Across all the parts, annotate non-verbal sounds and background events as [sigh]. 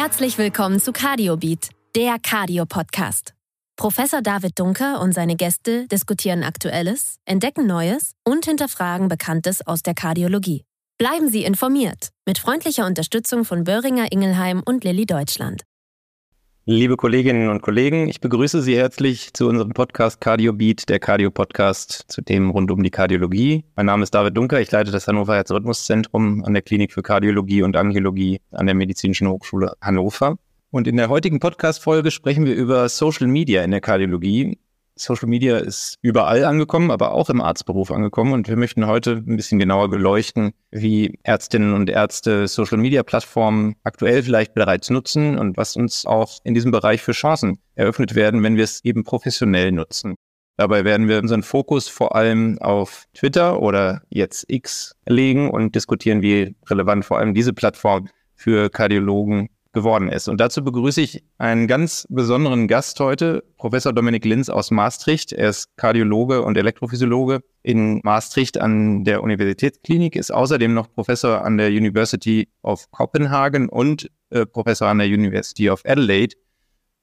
Herzlich willkommen zu CardioBeat, der Cardio-Podcast. Professor David Dunker und seine Gäste diskutieren Aktuelles, entdecken Neues und hinterfragen Bekanntes aus der Kardiologie. Bleiben Sie informiert mit freundlicher Unterstützung von Böhringer Ingelheim und Lilly Deutschland. Liebe Kolleginnen und Kollegen, ich begrüße Sie herzlich zu unserem Podcast Cardio Beat, der Cardio Podcast zu Themen rund um die Kardiologie. Mein Name ist David Dunker, ich leite das Hannover Herzrhythmuszentrum an der Klinik für Kardiologie und Angiologie an der Medizinischen Hochschule Hannover. Und in der heutigen Podcast-Folge sprechen wir über Social Media in der Kardiologie. Social Media ist überall angekommen, aber auch im Arztberuf angekommen. Und wir möchten heute ein bisschen genauer beleuchten, wie Ärztinnen und Ärzte Social Media Plattformen aktuell vielleicht bereits nutzen und was uns auch in diesem Bereich für Chancen eröffnet werden, wenn wir es eben professionell nutzen. Dabei werden wir unseren Fokus vor allem auf Twitter oder jetzt X legen und diskutieren, wie relevant vor allem diese Plattform für Kardiologen geworden ist. Und dazu begrüße ich einen ganz besonderen Gast heute, Professor Dominik Linz aus Maastricht. Er ist Kardiologe und Elektrophysiologe in Maastricht an der Universitätsklinik, ist außerdem noch Professor an der University of Copenhagen und äh, Professor an der University of Adelaide.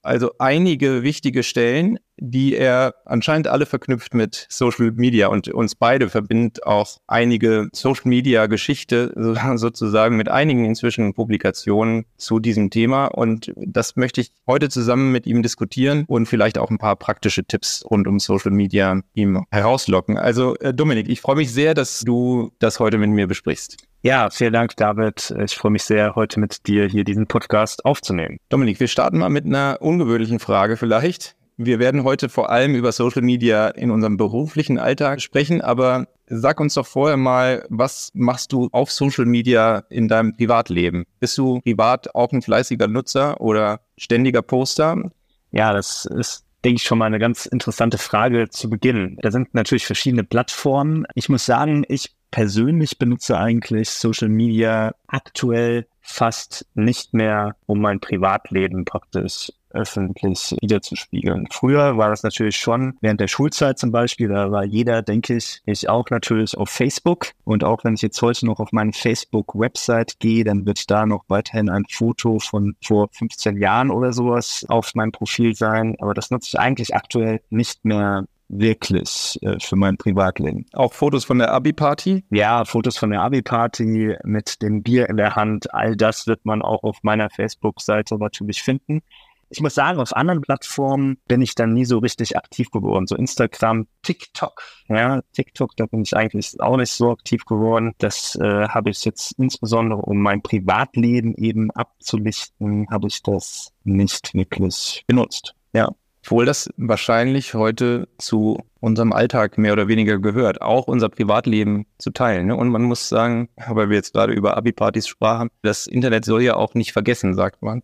Also einige wichtige Stellen, die er anscheinend alle verknüpft mit Social Media und uns beide verbindet auch einige Social Media Geschichte [laughs] sozusagen mit einigen inzwischen Publikationen zu diesem Thema und das möchte ich heute zusammen mit ihm diskutieren und vielleicht auch ein paar praktische Tipps rund um Social Media ihm herauslocken. Also äh, Dominik, ich freue mich sehr, dass du das heute mit mir besprichst. Ja, vielen Dank, David. Ich freue mich sehr, heute mit dir hier diesen Podcast aufzunehmen. Dominik, wir starten mal mit einer ungewöhnlichen Frage vielleicht. Wir werden heute vor allem über Social Media in unserem beruflichen Alltag sprechen, aber sag uns doch vorher mal, was machst du auf Social Media in deinem Privatleben? Bist du privat auch ein fleißiger Nutzer oder ständiger Poster? Ja, das ist denke ich, schon mal eine ganz interessante Frage zu Beginn. Da sind natürlich verschiedene Plattformen. Ich muss sagen, ich persönlich benutze eigentlich Social Media aktuell fast nicht mehr, um mein Privatleben praktisch öffentlich wiederzuspiegeln. Früher war das natürlich schon während der Schulzeit zum Beispiel, da war jeder, denke ich, ich auch natürlich auf Facebook. Und auch wenn ich jetzt heute noch auf meine Facebook-Website gehe, dann wird da noch weiterhin ein Foto von vor 15 Jahren oder sowas auf meinem Profil sein. Aber das nutze ich eigentlich aktuell nicht mehr wirklich äh, für mein Privatleben. Auch Fotos von der Abi-Party? Ja, Fotos von der Abi-Party mit dem Bier in der Hand. All das wird man auch auf meiner Facebook-Seite natürlich finden. Ich muss sagen, auf anderen Plattformen bin ich dann nie so richtig aktiv geworden. So Instagram, TikTok. Ja, TikTok, da bin ich eigentlich auch nicht so aktiv geworden. Das äh, habe ich jetzt insbesondere, um mein Privatleben eben abzulichten, habe ich das nicht wirklich benutzt. Ja. Obwohl das wahrscheinlich heute zu unserem Alltag mehr oder weniger gehört, auch unser Privatleben zu teilen. Ne? Und man muss sagen, weil wir jetzt gerade über Abi-Partys sprachen, das Internet soll ja auch nicht vergessen, sagt man.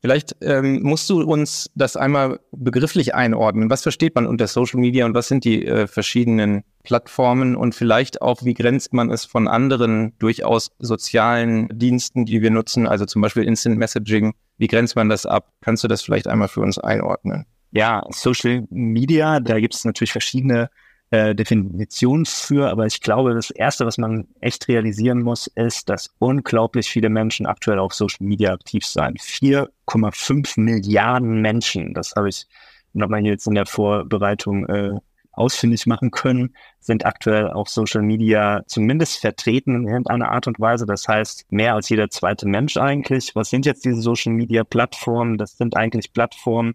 Vielleicht ähm, musst du uns das einmal begrifflich einordnen. Was versteht man unter Social Media und was sind die äh, verschiedenen Plattformen und vielleicht auch, wie grenzt man es von anderen durchaus sozialen Diensten, die wir nutzen, also zum Beispiel Instant Messaging, wie grenzt man das ab? Kannst du das vielleicht einmal für uns einordnen? Ja, Social Media, da gibt es natürlich verschiedene äh, Definition für, aber ich glaube, das Erste, was man echt realisieren muss, ist, dass unglaublich viele Menschen aktuell auf Social Media aktiv sind. 4,5 Milliarden Menschen, das habe ich nochmal jetzt in der Vorbereitung äh, ausfindig machen können, sind aktuell auf Social Media zumindest vertreten in irgendeiner Art und Weise. Das heißt, mehr als jeder zweite Mensch eigentlich. Was sind jetzt diese Social Media Plattformen? Das sind eigentlich Plattformen,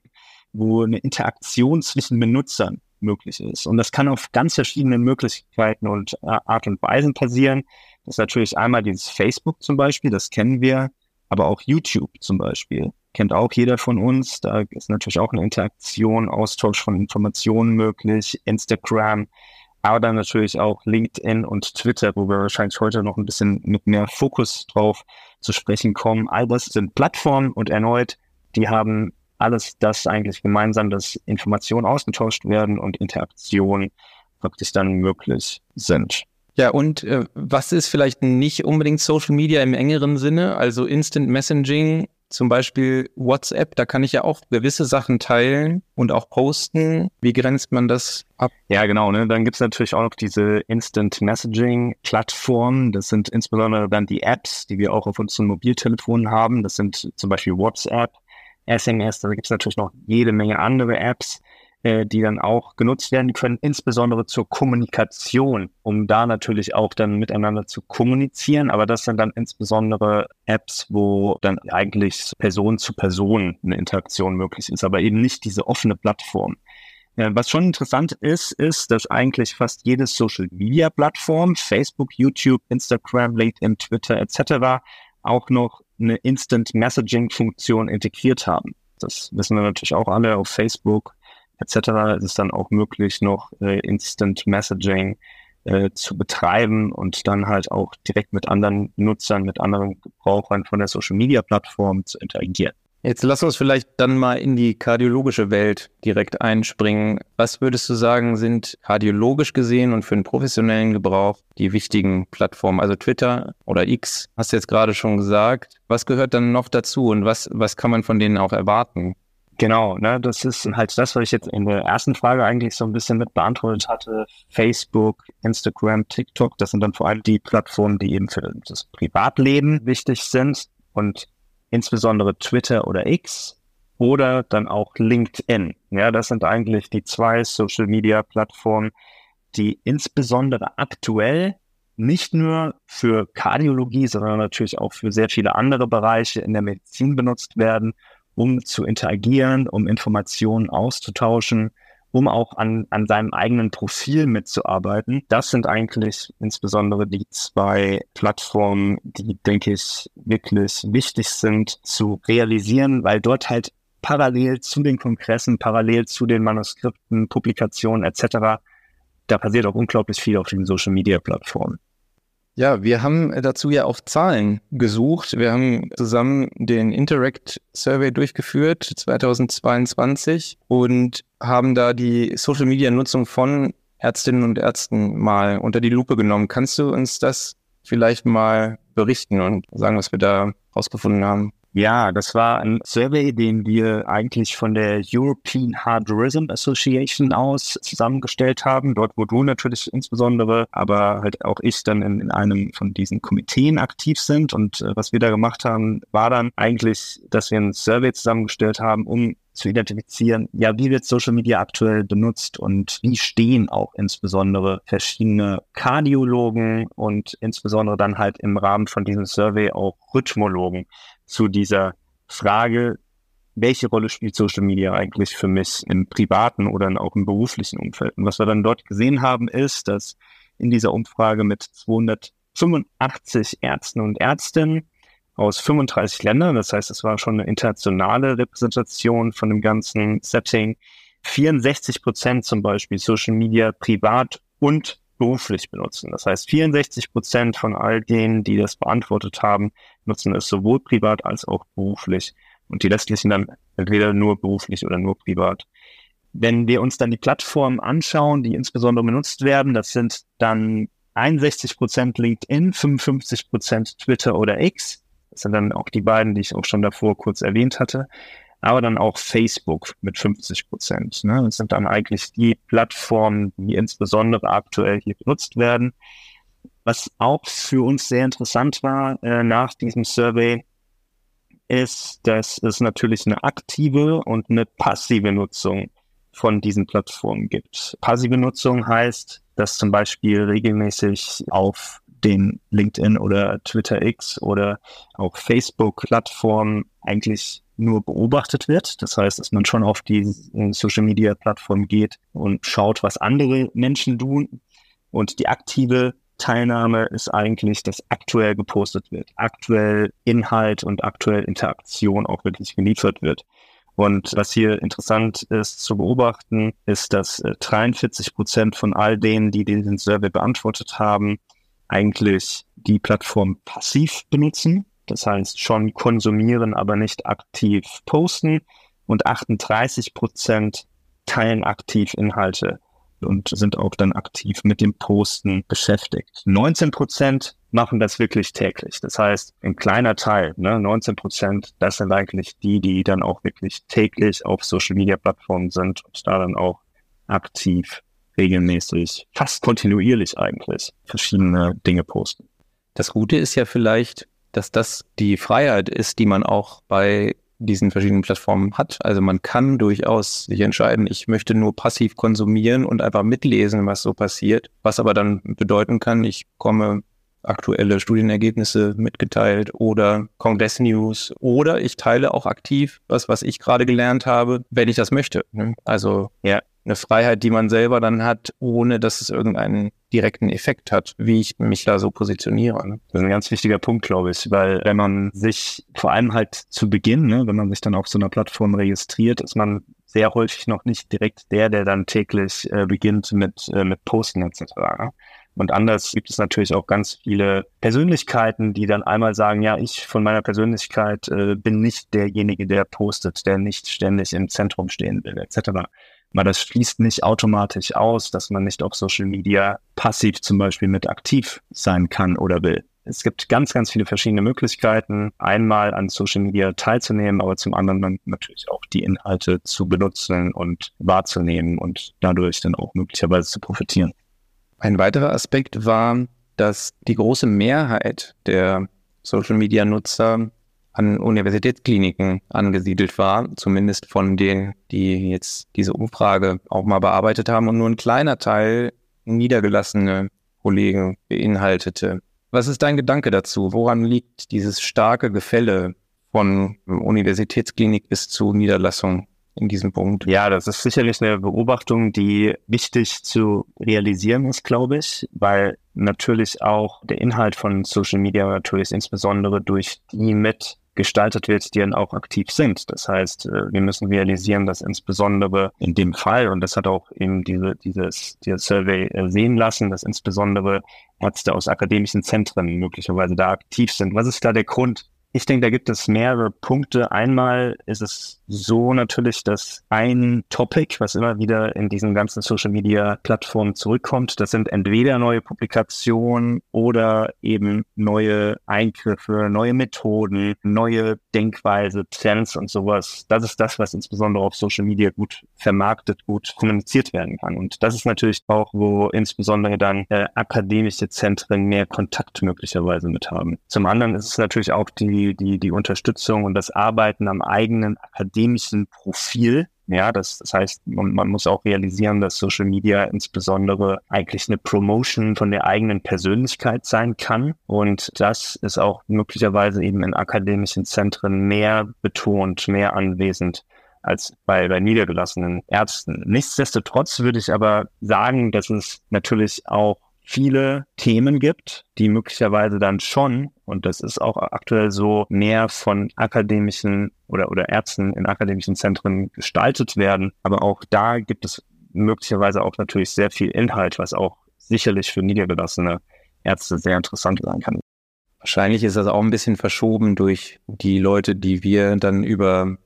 wo eine Interaktion zwischen Benutzern möglich ist. Und das kann auf ganz verschiedenen Möglichkeiten und äh, Art und Weisen passieren. Das ist natürlich einmal dieses Facebook zum Beispiel, das kennen wir, aber auch YouTube zum Beispiel. Kennt auch jeder von uns. Da ist natürlich auch eine Interaktion, Austausch von Informationen möglich, Instagram, aber dann natürlich auch LinkedIn und Twitter, wo wir wahrscheinlich heute noch ein bisschen mit mehr Fokus drauf zu sprechen kommen. All das sind Plattformen und erneut, die haben alles das eigentlich gemeinsam, dass Informationen ausgetauscht werden und Interaktionen praktisch dann möglich sind. Ja, und äh, was ist vielleicht nicht unbedingt Social Media im engeren Sinne, also Instant Messaging zum Beispiel WhatsApp, da kann ich ja auch gewisse Sachen teilen und auch posten. Wie grenzt man das ab? Ja, genau. Ne? Dann gibt's natürlich auch noch diese Instant Messaging Plattformen. Das sind insbesondere dann die Apps, die wir auch auf unseren Mobiltelefonen haben. Das sind zum Beispiel WhatsApp, SMS, da gibt's natürlich noch jede Menge andere Apps äh, die dann auch genutzt werden können, insbesondere zur Kommunikation, um da natürlich auch dann miteinander zu kommunizieren. Aber das sind dann insbesondere Apps, wo dann eigentlich Person zu Person eine Interaktion möglich ist, aber eben nicht diese offene Plattform. Ja, was schon interessant ist, ist, dass eigentlich fast jede Social Media Plattform, Facebook, YouTube, Instagram, LinkedIn, Twitter etc., auch noch eine Instant Messaging Funktion integriert haben. Das wissen wir natürlich auch alle auf Facebook etc. ist es dann auch möglich, noch äh, Instant Messaging äh, zu betreiben und dann halt auch direkt mit anderen Nutzern, mit anderen Gebrauchern von der Social Media Plattform zu interagieren. Jetzt lass uns vielleicht dann mal in die kardiologische Welt direkt einspringen. Was würdest du sagen, sind kardiologisch gesehen und für den professionellen Gebrauch die wichtigen Plattformen? Also Twitter oder X, hast du jetzt gerade schon gesagt. Was gehört dann noch dazu und was, was kann man von denen auch erwarten? Genau, ne, das ist halt das, was ich jetzt in der ersten Frage eigentlich so ein bisschen mit beantwortet hatte. Facebook, Instagram, TikTok, das sind dann vor allem die Plattformen, die eben für das Privatleben wichtig sind und insbesondere Twitter oder X oder dann auch LinkedIn. Ja, das sind eigentlich die zwei Social Media Plattformen, die insbesondere aktuell nicht nur für Kardiologie, sondern natürlich auch für sehr viele andere Bereiche in der Medizin benutzt werden um zu interagieren, um Informationen auszutauschen, um auch an, an seinem eigenen Profil mitzuarbeiten. Das sind eigentlich insbesondere die zwei Plattformen, die, denke ich, wirklich wichtig sind zu realisieren, weil dort halt parallel zu den Kongressen, parallel zu den Manuskripten, Publikationen etc., da passiert auch unglaublich viel auf den Social-Media-Plattformen. Ja, wir haben dazu ja auch Zahlen gesucht. Wir haben zusammen den Interact Survey durchgeführt 2022 und haben da die Social Media Nutzung von Ärztinnen und Ärzten mal unter die Lupe genommen. Kannst du uns das vielleicht mal berichten und sagen, was wir da rausgefunden haben? Ja, das war ein Survey, den wir eigentlich von der European Hard Tourism Association aus zusammengestellt haben. Dort, wo du natürlich insbesondere, aber halt auch ich dann in, in einem von diesen Komiteen aktiv sind. Und äh, was wir da gemacht haben, war dann eigentlich, dass wir ein Survey zusammengestellt haben, um zu identifizieren, ja, wie wird Social Media aktuell benutzt und wie stehen auch insbesondere verschiedene Kardiologen und insbesondere dann halt im Rahmen von diesem Survey auch Rhythmologen zu dieser Frage, welche Rolle spielt Social Media eigentlich für mich im privaten oder auch im beruflichen Umfeld? Und was wir dann dort gesehen haben, ist, dass in dieser Umfrage mit 285 Ärzten und Ärztinnen aus 35 Ländern, das heißt, es war schon eine internationale Repräsentation von dem ganzen Setting, 64 Prozent zum Beispiel Social Media privat und beruflich benutzen. Das heißt, 64 Prozent von all denen, die das beantwortet haben, nutzen es sowohl privat als auch beruflich. Und die restlichen dann entweder nur beruflich oder nur privat. Wenn wir uns dann die Plattformen anschauen, die insbesondere benutzt werden, das sind dann 61 Prozent LinkedIn, 55 Prozent Twitter oder X. Das sind dann auch die beiden, die ich auch schon davor kurz erwähnt hatte aber dann auch Facebook mit 50 Prozent. Ne? Das sind dann eigentlich die Plattformen, die insbesondere aktuell hier benutzt werden. Was auch für uns sehr interessant war äh, nach diesem Survey, ist, dass es natürlich eine aktive und eine passive Nutzung von diesen Plattformen gibt. Passive Nutzung heißt, dass zum Beispiel regelmäßig auf den LinkedIn oder Twitter X oder auch Facebook-Plattformen eigentlich nur beobachtet wird. Das heißt, dass man schon auf die äh, Social Media Plattform geht und schaut, was andere Menschen tun. Und die aktive Teilnahme ist eigentlich, dass aktuell gepostet wird, aktuell Inhalt und aktuell Interaktion auch wirklich geliefert wird. Und was hier interessant ist zu beobachten, ist, dass 43 äh, Prozent von all denen, die diesen Survey beantwortet haben, eigentlich die Plattform passiv benutzen. Das heißt schon konsumieren, aber nicht aktiv posten. Und 38 Prozent teilen aktiv Inhalte und sind auch dann aktiv mit dem Posten beschäftigt. 19 Prozent machen das wirklich täglich. Das heißt, ein kleiner Teil, ne, 19 Prozent, das sind eigentlich die, die dann auch wirklich täglich auf Social Media Plattformen sind und da dann auch aktiv, regelmäßig, fast kontinuierlich eigentlich verschiedene Dinge posten. Das Gute ist ja vielleicht, dass das die Freiheit ist, die man auch bei diesen verschiedenen Plattformen hat. Also man kann durchaus sich entscheiden, ich möchte nur passiv konsumieren und einfach mitlesen, was so passiert, was aber dann bedeuten kann, ich komme aktuelle Studienergebnisse mitgeteilt oder Kongress-News oder ich teile auch aktiv was, was ich gerade gelernt habe, wenn ich das möchte. Ne? Also ja, eine Freiheit, die man selber dann hat, ohne dass es irgendeinen direkten Effekt hat, wie ich mich da so positioniere. Ne? Das ist ein ganz wichtiger Punkt, glaube ich, weil wenn man sich vor allem halt zu Beginn, ne, wenn man sich dann auf so einer Plattform registriert, ist man sehr häufig noch nicht direkt der, der dann täglich äh, beginnt mit, äh, mit Posten etc. Ne? Und anders gibt es natürlich auch ganz viele Persönlichkeiten, die dann einmal sagen, ja, ich von meiner Persönlichkeit äh, bin nicht derjenige, der postet, der nicht ständig im Zentrum stehen will, etc. Aber das schließt nicht automatisch aus, dass man nicht auf Social Media passiv zum Beispiel mit aktiv sein kann oder will. Es gibt ganz, ganz viele verschiedene Möglichkeiten, einmal an Social Media teilzunehmen, aber zum anderen natürlich auch die Inhalte zu benutzen und wahrzunehmen und dadurch dann auch möglicherweise zu profitieren. Ein weiterer Aspekt war, dass die große Mehrheit der Social-Media-Nutzer an Universitätskliniken angesiedelt war, zumindest von denen, die jetzt diese Umfrage auch mal bearbeitet haben und nur ein kleiner Teil niedergelassene Kollegen beinhaltete. Was ist dein Gedanke dazu? Woran liegt dieses starke Gefälle von Universitätsklinik bis zu Niederlassung? in diesem Punkt. Ja, das ist sicherlich eine Beobachtung, die wichtig zu realisieren ist, glaube ich, weil natürlich auch der Inhalt von Social Media natürlich insbesondere durch die mit gestaltet wird, die dann auch aktiv sind. Das heißt, äh, wir müssen realisieren, dass insbesondere in dem Fall, und das hat auch eben diese, dieses, dieses Survey äh, sehen lassen, dass insbesondere Ärzte aus akademischen Zentren möglicherweise da aktiv sind. Was ist da der Grund? Ich denke, da gibt es mehrere Punkte. Einmal ist es so natürlich, dass ein Topic, was immer wieder in diesen ganzen Social Media Plattformen zurückkommt, das sind entweder neue Publikationen oder eben neue Eingriffe, neue Methoden, neue Denkweise, Trends und sowas. Das ist das, was insbesondere auf Social Media gut vermarktet, gut kommuniziert werden kann. Und das ist natürlich auch, wo insbesondere dann äh, akademische Zentren mehr Kontakt möglicherweise mit haben. Zum anderen ist es natürlich auch die die, die, Unterstützung und das Arbeiten am eigenen akademischen Profil. Ja, das, das heißt, man, man muss auch realisieren, dass Social Media insbesondere eigentlich eine Promotion von der eigenen Persönlichkeit sein kann. Und das ist auch möglicherweise eben in akademischen Zentren mehr betont, mehr anwesend als bei, bei niedergelassenen Ärzten. Nichtsdestotrotz würde ich aber sagen, dass es natürlich auch viele Themen gibt, die möglicherweise dann schon, und das ist auch aktuell so, mehr von akademischen oder, oder Ärzten in akademischen Zentren gestaltet werden. Aber auch da gibt es möglicherweise auch natürlich sehr viel Inhalt, was auch sicherlich für niedergelassene Ärzte sehr interessant sein kann. Wahrscheinlich ist das auch ein bisschen verschoben durch die Leute, die wir dann über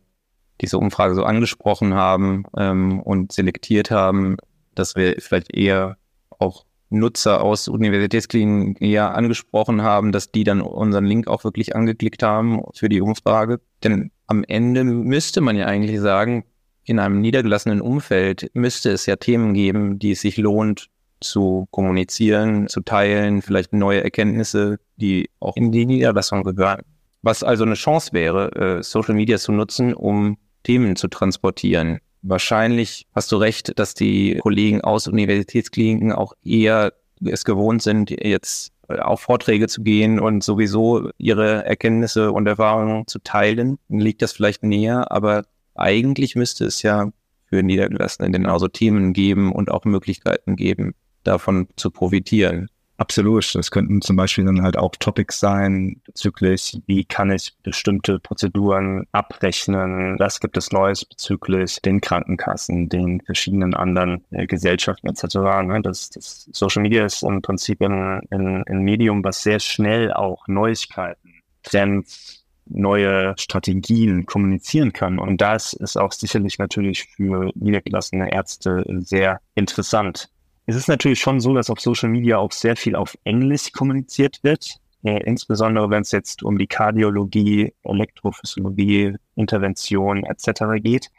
diese Umfrage so angesprochen haben ähm, und selektiert haben, dass wir vielleicht eher auch Nutzer aus Universitätskliniken eher angesprochen haben, dass die dann unseren Link auch wirklich angeklickt haben für die Umfrage. Denn am Ende müsste man ja eigentlich sagen, in einem niedergelassenen Umfeld müsste es ja Themen geben, die es sich lohnt zu kommunizieren, zu teilen, vielleicht neue Erkenntnisse, die auch in die Niederlassung gehören. Was also eine Chance wäre, äh, Social Media zu nutzen, um Themen zu transportieren. Wahrscheinlich hast du recht, dass die Kollegen aus Universitätskliniken auch eher es gewohnt sind, jetzt auf Vorträge zu gehen und sowieso ihre Erkenntnisse und Erfahrungen zu teilen. Liegt das vielleicht näher, aber eigentlich müsste es ja für Niedergelassene genauso Themen geben und auch Möglichkeiten geben, davon zu profitieren. Absolut. Das könnten zum Beispiel dann halt auch Topics sein bezüglich, wie kann ich bestimmte Prozeduren abrechnen, was gibt es Neues bezüglich den Krankenkassen, den verschiedenen anderen äh, Gesellschaften etc. Ne? Das, das Social Media ist im Prinzip ein, ein, ein Medium, was sehr schnell auch Neuigkeiten, Trends, neue Strategien kommunizieren kann. Und das ist auch sicherlich natürlich für niedergelassene Ärzte sehr interessant. Es ist natürlich schon so, dass auf Social Media auch sehr viel auf Englisch kommuniziert wird. Äh, insbesondere wenn es jetzt um die Kardiologie, Elektrophysiologie, Intervention etc. geht.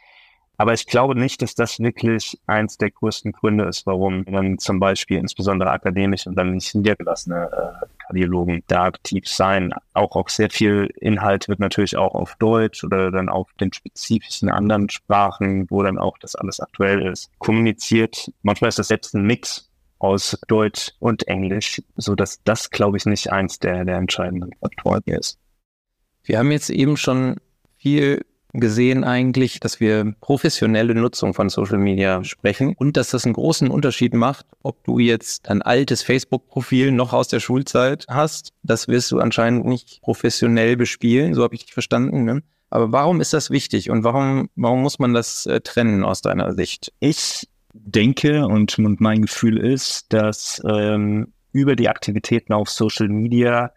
Aber ich glaube nicht, dass das wirklich eins der größten Gründe ist, warum dann zum Beispiel insbesondere akademisch und dann nicht niedergelassene äh, Kardiologen da aktiv sein. Auch, auch sehr viel Inhalt wird natürlich auch auf Deutsch oder dann auf den spezifischen anderen Sprachen, wo dann auch das alles aktuell ist, kommuniziert. Manchmal ist das selbst ein Mix aus Deutsch und Englisch, so dass das, glaube ich, nicht eins der, der entscheidenden Faktoren ist. Wir haben jetzt eben schon viel gesehen eigentlich, dass wir professionelle Nutzung von Social Media sprechen und dass das einen großen Unterschied macht, ob du jetzt ein altes Facebook-Profil noch aus der Schulzeit hast. Das wirst du anscheinend nicht professionell bespielen, so habe ich dich verstanden. Ne? Aber warum ist das wichtig und warum, warum muss man das äh, trennen aus deiner Sicht? Ich denke und, mein Gefühl ist, dass ähm, über die Aktivitäten auf Social Media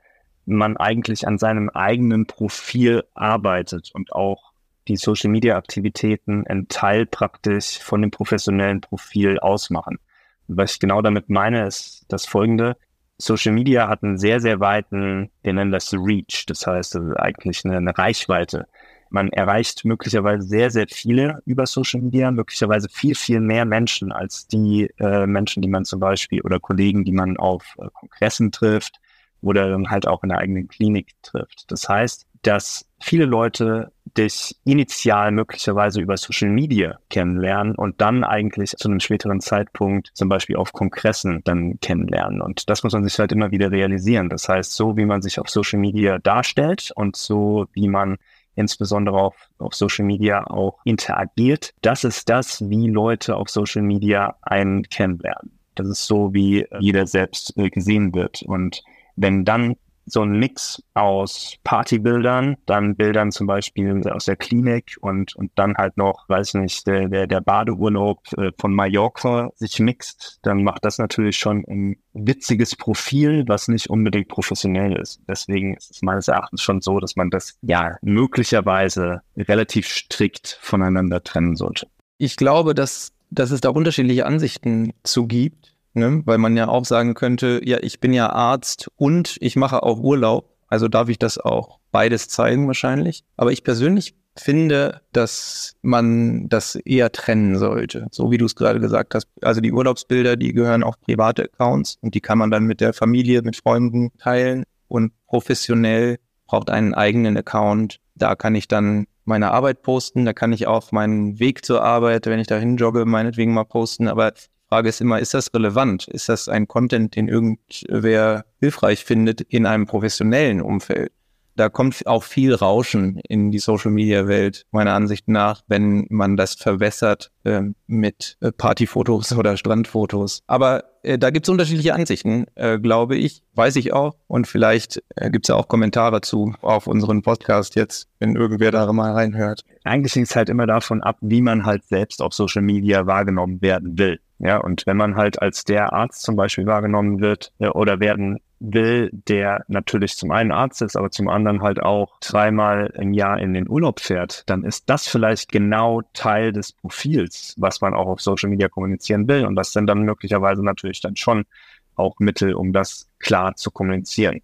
man eigentlich an seinem eigenen Profil arbeitet und auch die Social Media Aktivitäten ein Teil praktisch von dem professionellen Profil ausmachen. Was ich genau damit meine, ist das folgende. Social Media hat einen sehr, sehr weiten, wir nennen das Reach, das heißt also eigentlich eine, eine Reichweite. Man erreicht möglicherweise sehr, sehr viele über Social Media, möglicherweise viel, viel mehr Menschen als die äh, Menschen, die man zum Beispiel oder Kollegen, die man auf äh, Kongressen trifft oder dann halt auch in der eigenen Klinik trifft. Das heißt, dass viele Leute dich initial möglicherweise über Social Media kennenlernen und dann eigentlich zu einem späteren Zeitpunkt zum Beispiel auf Kongressen dann kennenlernen. Und das muss man sich halt immer wieder realisieren. Das heißt, so wie man sich auf Social Media darstellt und so wie man insbesondere auf, auf Social Media auch interagiert, das ist das, wie Leute auf Social Media einen kennenlernen. Das ist so, wie jeder selbst äh, gesehen wird. Und wenn dann so ein Mix aus Partybildern, dann Bildern zum Beispiel aus der Klinik und, und dann halt noch, weiß nicht, der, der, der Badeurlaub äh, von Mallorca sich mixt, dann macht das natürlich schon ein witziges Profil, was nicht unbedingt professionell ist. Deswegen ist es meines Erachtens schon so, dass man das ja möglicherweise relativ strikt voneinander trennen sollte. Ich glaube, dass, dass es da unterschiedliche Ansichten zu gibt Ne? Weil man ja auch sagen könnte, ja, ich bin ja Arzt und ich mache auch Urlaub. Also darf ich das auch beides zeigen wahrscheinlich. Aber ich persönlich finde, dass man das eher trennen sollte. So wie du es gerade gesagt hast. Also die Urlaubsbilder, die gehören auf private Accounts und die kann man dann mit der Familie, mit Freunden teilen. Und professionell braucht einen eigenen Account. Da kann ich dann meine Arbeit posten, da kann ich auch meinen Weg zur Arbeit, wenn ich dahin jogge, meinetwegen mal posten. Aber Frage ist immer, ist das relevant? Ist das ein Content, den irgendwer hilfreich findet in einem professionellen Umfeld? Da kommt auch viel Rauschen in die Social-Media-Welt, meiner Ansicht nach, wenn man das verwässert äh, mit Partyfotos [laughs] oder Strandfotos. Aber äh, da gibt es unterschiedliche Ansichten, äh, glaube ich, weiß ich auch. Und vielleicht äh, gibt es ja auch Kommentare zu auf unseren Podcast jetzt, wenn irgendwer da mal reinhört. Eigentlich hängt es halt immer davon ab, wie man halt selbst auf Social Media wahrgenommen werden will. Ja, und wenn man halt als der Arzt zum Beispiel wahrgenommen wird äh, oder werden will, der natürlich zum einen Arzt ist, aber zum anderen halt auch dreimal im Jahr in den Urlaub fährt, dann ist das vielleicht genau Teil des Profils, was man auch auf Social Media kommunizieren will. Und das sind dann möglicherweise natürlich dann schon auch Mittel, um das klar zu kommunizieren.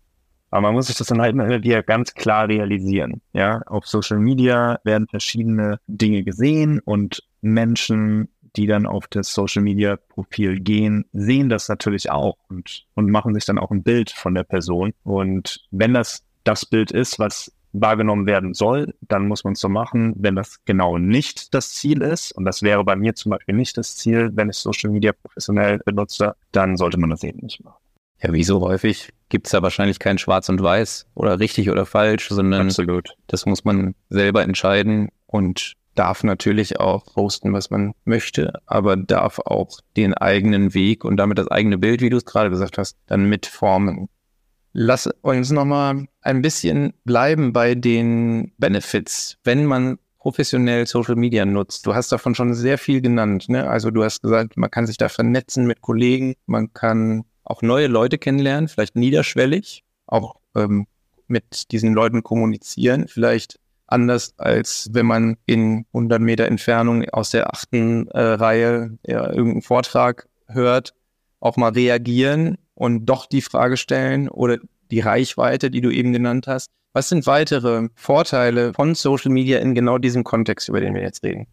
Aber man muss sich das dann halt immer wieder ganz klar realisieren. Ja, auf Social Media werden verschiedene Dinge gesehen und Menschen die dann auf das Social Media Profil gehen, sehen das natürlich auch und, und machen sich dann auch ein Bild von der Person. Und wenn das das Bild ist, was wahrgenommen werden soll, dann muss man es so machen. Wenn das genau nicht das Ziel ist, und das wäre bei mir zum Beispiel nicht das Ziel, wenn ich Social Media professionell benutze, dann sollte man das eben nicht machen. Ja, wie so häufig gibt es da wahrscheinlich kein Schwarz und Weiß oder richtig oder falsch, sondern Absolut. das muss man selber entscheiden und darf natürlich auch posten, was man möchte, aber darf auch den eigenen Weg und damit das eigene Bild, wie du es gerade gesagt hast, dann mitformen. Lass uns nochmal ein bisschen bleiben bei den Benefits, wenn man professionell Social Media nutzt. Du hast davon schon sehr viel genannt. Ne? Also du hast gesagt, man kann sich da vernetzen mit Kollegen, man kann auch neue Leute kennenlernen, vielleicht niederschwellig, auch ähm, mit diesen Leuten kommunizieren, vielleicht anders als wenn man in 100 Meter Entfernung aus der achten äh, Reihe ja, irgendeinen Vortrag hört, auch mal reagieren und doch die Frage stellen oder die Reichweite, die du eben genannt hast. Was sind weitere Vorteile von Social Media in genau diesem Kontext, über den wir jetzt reden?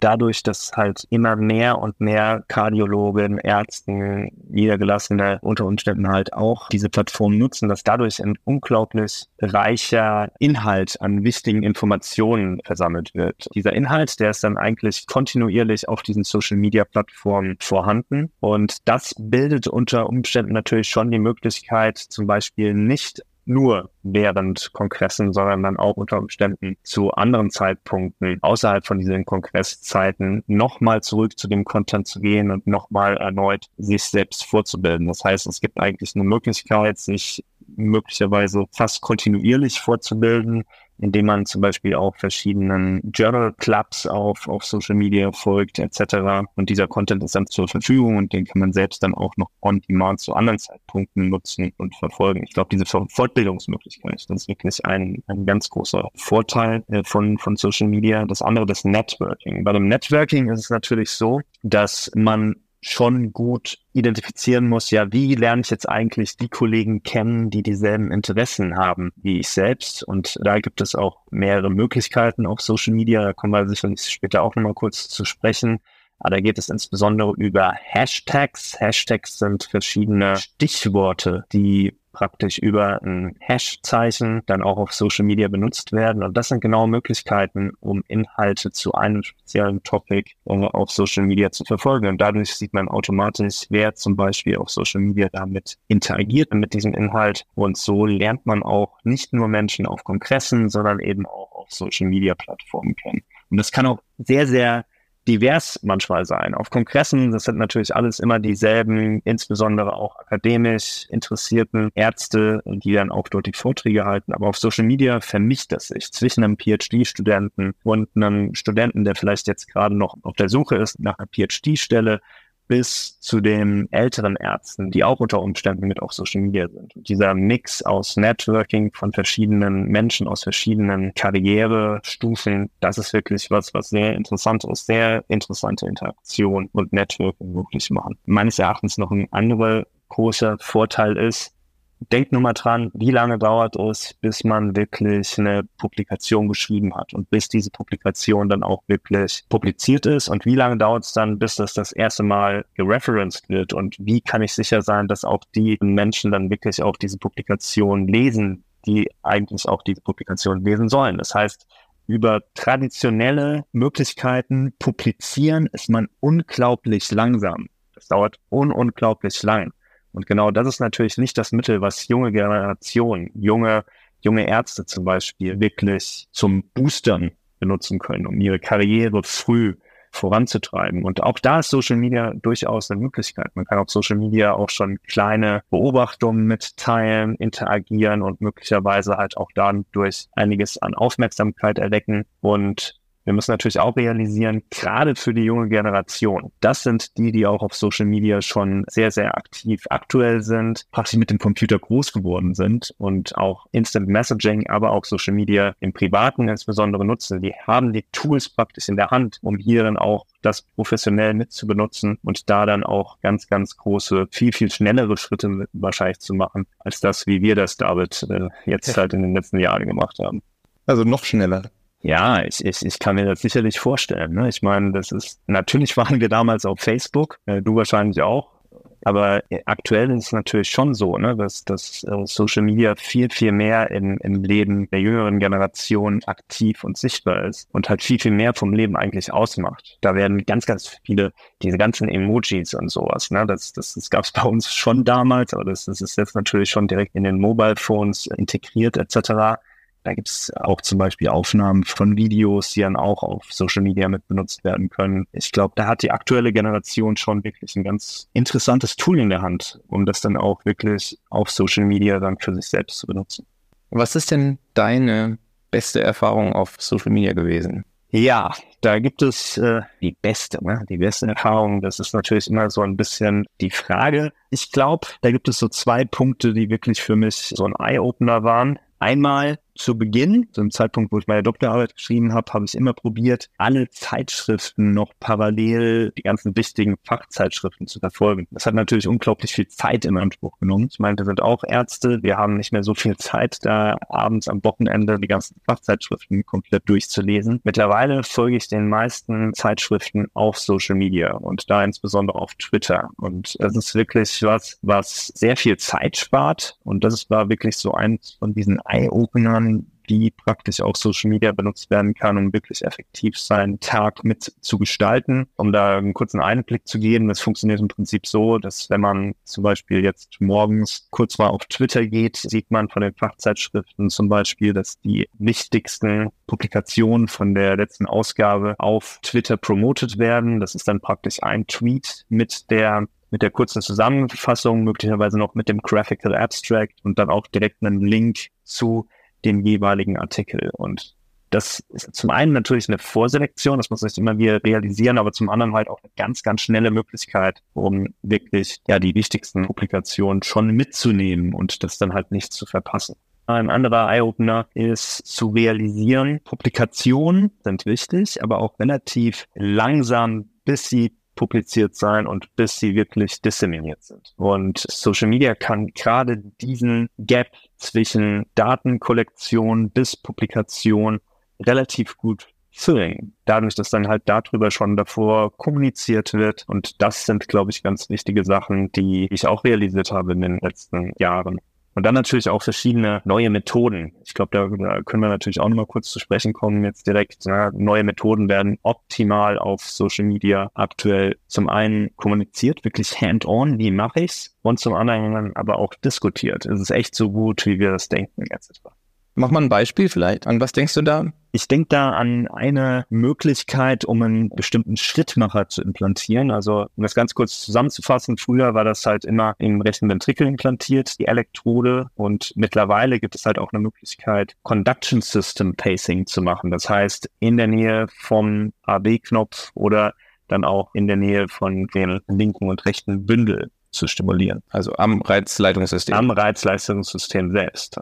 Dadurch, dass halt immer mehr und mehr Kardiologen, Ärzten, Niedergelassene unter Umständen halt auch diese Plattform nutzen, dass dadurch ein unglaublich reicher Inhalt an wichtigen Informationen versammelt wird. Dieser Inhalt, der ist dann eigentlich kontinuierlich auf diesen Social Media Plattformen vorhanden und das bildet unter Umständen natürlich schon die Möglichkeit, zum Beispiel nicht nur während Kongressen, sondern dann auch unter Umständen zu anderen Zeitpunkten außerhalb von diesen Kongresszeiten nochmal zurück zu dem Content zu gehen und nochmal erneut sich selbst vorzubilden. Das heißt, es gibt eigentlich eine Möglichkeit, sich möglicherweise fast kontinuierlich vorzubilden, indem man zum Beispiel auch verschiedenen Journal Clubs auf, auf Social Media folgt etc. Und dieser Content ist dann zur Verfügung und den kann man selbst dann auch noch on demand zu anderen Zeitpunkten nutzen und verfolgen. Ich glaube, diese Fortbildungsmöglichkeit, das ist wirklich ein, ein ganz großer Vorteil äh, von, von Social Media. Das andere, das Networking. Bei dem Networking ist es natürlich so, dass man schon gut identifizieren muss, ja, wie lerne ich jetzt eigentlich die Kollegen kennen, die dieselben Interessen haben wie ich selbst. Und da gibt es auch mehrere Möglichkeiten auf Social Media. Da kommen wir sicherlich später auch nochmal kurz zu sprechen. Aber da geht es insbesondere über Hashtags. Hashtags sind verschiedene Stichworte, die praktisch über ein Hash-Zeichen dann auch auf Social Media benutzt werden. Und das sind genau Möglichkeiten, um Inhalte zu einem speziellen Topic auf Social Media zu verfolgen. Und dadurch sieht man automatisch, wer zum Beispiel auf Social Media damit interagiert mit diesem Inhalt. Und so lernt man auch nicht nur Menschen auf Kongressen, sondern eben auch auf Social Media Plattformen kennen. Und das kann auch sehr, sehr divers manchmal sein. Auf Kongressen, das sind natürlich alles immer dieselben, insbesondere auch akademisch interessierten Ärzte, die dann auch dort die Vorträge halten. Aber auf Social Media vermischt das sich zwischen einem PhD-Studenten und einem Studenten, der vielleicht jetzt gerade noch auf der Suche ist nach einer PhD-Stelle bis zu den älteren Ärzten, die auch unter Umständen mit auf Social Media sind. Und dieser Mix aus Networking von verschiedenen Menschen aus verschiedenen Karrierestufen, das ist wirklich was, was sehr interessant ist, sehr interessante Interaktion und Networking wirklich machen. Meines Erachtens noch ein anderer großer Vorteil ist, denkt nur mal dran, wie lange dauert es, bis man wirklich eine Publikation geschrieben hat und bis diese Publikation dann auch wirklich publiziert ist und wie lange dauert es dann, bis das das erste Mal gereferenced wird und wie kann ich sicher sein, dass auch die Menschen dann wirklich auch diese Publikation lesen, die eigentlich auch diese Publikation lesen sollen. Das heißt, über traditionelle Möglichkeiten publizieren ist man unglaublich langsam. Das dauert un unglaublich lang. Und genau das ist natürlich nicht das Mittel, was junge Generationen, junge, junge Ärzte zum Beispiel wirklich zum Boostern benutzen können, um ihre Karriere früh voranzutreiben. Und auch da ist Social Media durchaus eine Möglichkeit. Man kann auf Social Media auch schon kleine Beobachtungen mitteilen, interagieren und möglicherweise halt auch dadurch einiges an Aufmerksamkeit erwecken. Und wir müssen natürlich auch realisieren, gerade für die junge Generation, das sind die, die auch auf Social Media schon sehr, sehr aktiv aktuell sind, praktisch mit dem Computer groß geworden sind und auch Instant Messaging, aber auch Social Media im Privaten insbesondere nutzen. Die haben die Tools praktisch in der Hand, um hier dann auch das professionell mit zu benutzen und da dann auch ganz, ganz große, viel, viel schnellere Schritte wahrscheinlich zu machen, als das, wie wir das, David, äh, jetzt halt in den letzten Jahren gemacht haben. Also noch schneller. Ja, ich, ich, ich kann mir das sicherlich vorstellen. Ne? Ich meine, das ist, natürlich waren wir damals auf Facebook, äh, du wahrscheinlich auch. Aber aktuell ist es natürlich schon so, ne, dass, dass äh, Social Media viel, viel mehr im, im Leben der jüngeren Generation aktiv und sichtbar ist und halt viel, viel mehr vom Leben eigentlich ausmacht. Da werden ganz, ganz viele, diese ganzen Emojis und sowas, ne, das, das, das gab es bei uns schon damals, aber das, das ist jetzt natürlich schon direkt in den Mobile Phones integriert etc. Da gibt es auch zum Beispiel Aufnahmen von Videos, die dann auch auf Social Media mit benutzt werden können. Ich glaube, da hat die aktuelle Generation schon wirklich ein ganz interessantes Tool in der Hand, um das dann auch wirklich auf Social Media dann für sich selbst zu benutzen. Was ist denn deine beste Erfahrung auf Social Media gewesen? Ja, da gibt es äh, die beste, ne? die beste Erfahrung. Das ist natürlich immer so ein bisschen die Frage. Ich glaube, da gibt es so zwei Punkte, die wirklich für mich so ein Eye-Opener waren. Einmal zu Beginn, zum Zeitpunkt, wo ich meine Doktorarbeit geschrieben habe, habe ich immer probiert, alle Zeitschriften noch parallel, die ganzen wichtigen Fachzeitschriften zu verfolgen. Das hat natürlich unglaublich viel Zeit in Anspruch genommen. Ich meine, wir sind auch Ärzte, wir haben nicht mehr so viel Zeit, da abends am Wochenende die ganzen Fachzeitschriften komplett durchzulesen. Mittlerweile folge ich den meisten Zeitschriften auf Social Media und da insbesondere auf Twitter. Und das ist wirklich was, was sehr viel Zeit spart. Und das war wirklich so eins von diesen Eye-Openern, wie praktisch auch Social Media benutzt werden kann, um wirklich effektiv seinen Tag mit zu gestalten. Um da einen kurzen Einblick zu geben, das funktioniert im Prinzip so, dass wenn man zum Beispiel jetzt morgens kurz mal auf Twitter geht, sieht man von den Fachzeitschriften zum Beispiel, dass die wichtigsten Publikationen von der letzten Ausgabe auf Twitter promotet werden. Das ist dann praktisch ein Tweet mit der mit der kurzen Zusammenfassung, möglicherweise noch mit dem Graphical Abstract und dann auch direkt einen Link zu dem jeweiligen Artikel. Und das ist zum einen natürlich eine Vorselektion, das muss sich immer wieder realisieren, aber zum anderen halt auch eine ganz, ganz schnelle Möglichkeit, um wirklich ja die wichtigsten Publikationen schon mitzunehmen und das dann halt nicht zu verpassen. Ein anderer Eye-Opener ist zu realisieren, Publikationen sind wichtig, aber auch relativ langsam, bis sie publiziert sein und bis sie wirklich disseminiert sind. Und Social Media kann gerade diesen Gap zwischen Datenkollektion bis Publikation relativ gut füllen. Dadurch, dass dann halt darüber schon davor kommuniziert wird. Und das sind, glaube ich, ganz wichtige Sachen, die ich auch realisiert habe in den letzten Jahren. Und dann natürlich auch verschiedene neue Methoden. Ich glaube, da, da, können wir natürlich auch nochmal kurz zu sprechen kommen jetzt direkt. Na, neue Methoden werden optimal auf Social Media aktuell zum einen kommuniziert, wirklich hand-on, wie mache ich's? Und zum anderen aber auch diskutiert. Es ist echt so gut, wie wir das denken jetzt etwa. Mach mal ein Beispiel vielleicht. An was denkst du da? Ich denke da an eine Möglichkeit, um einen bestimmten Schrittmacher zu implantieren. Also, um das ganz kurz zusammenzufassen, früher war das halt immer im rechten Ventrikel implantiert, die Elektrode. Und mittlerweile gibt es halt auch eine Möglichkeit, Conduction System Pacing zu machen. Das heißt, in der Nähe vom AB-Knopf oder dann auch in der Nähe von dem linken und rechten Bündel zu stimulieren. Also am Reizleitungssystem. Am Reizleistungssystem selbst.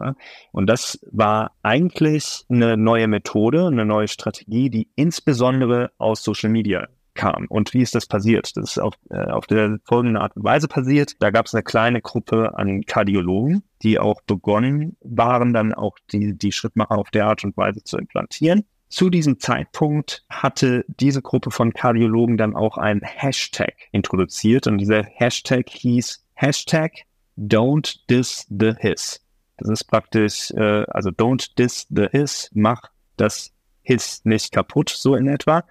Und das war eigentlich eine neue Methode, eine neue Strategie, die insbesondere aus Social Media kam. Und wie ist das passiert? Das ist auf, äh, auf der folgende Art und Weise passiert. Da gab es eine kleine Gruppe an Kardiologen, die auch begonnen waren, dann auch die, die Schrittmacher auf der Art und Weise zu implantieren. Zu diesem Zeitpunkt hatte diese Gruppe von Kardiologen dann auch einen Hashtag introduziert und dieser Hashtag hieß Hashtag Don't Diss the His. Das ist praktisch, äh, also Don't Diss the His, mach das His nicht kaputt, so in etwa.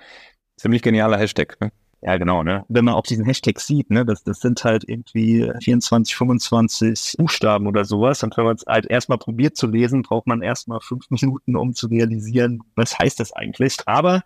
Ziemlich genialer Hashtag. Ne? Ja, genau, ne? Wenn man auf diesen Hashtag sieht, ne, das, das sind halt irgendwie 24, 25 Buchstaben oder sowas. Und wenn man es halt erstmal probiert zu lesen, braucht man erstmal fünf Minuten, um zu realisieren, was heißt das eigentlich. Aber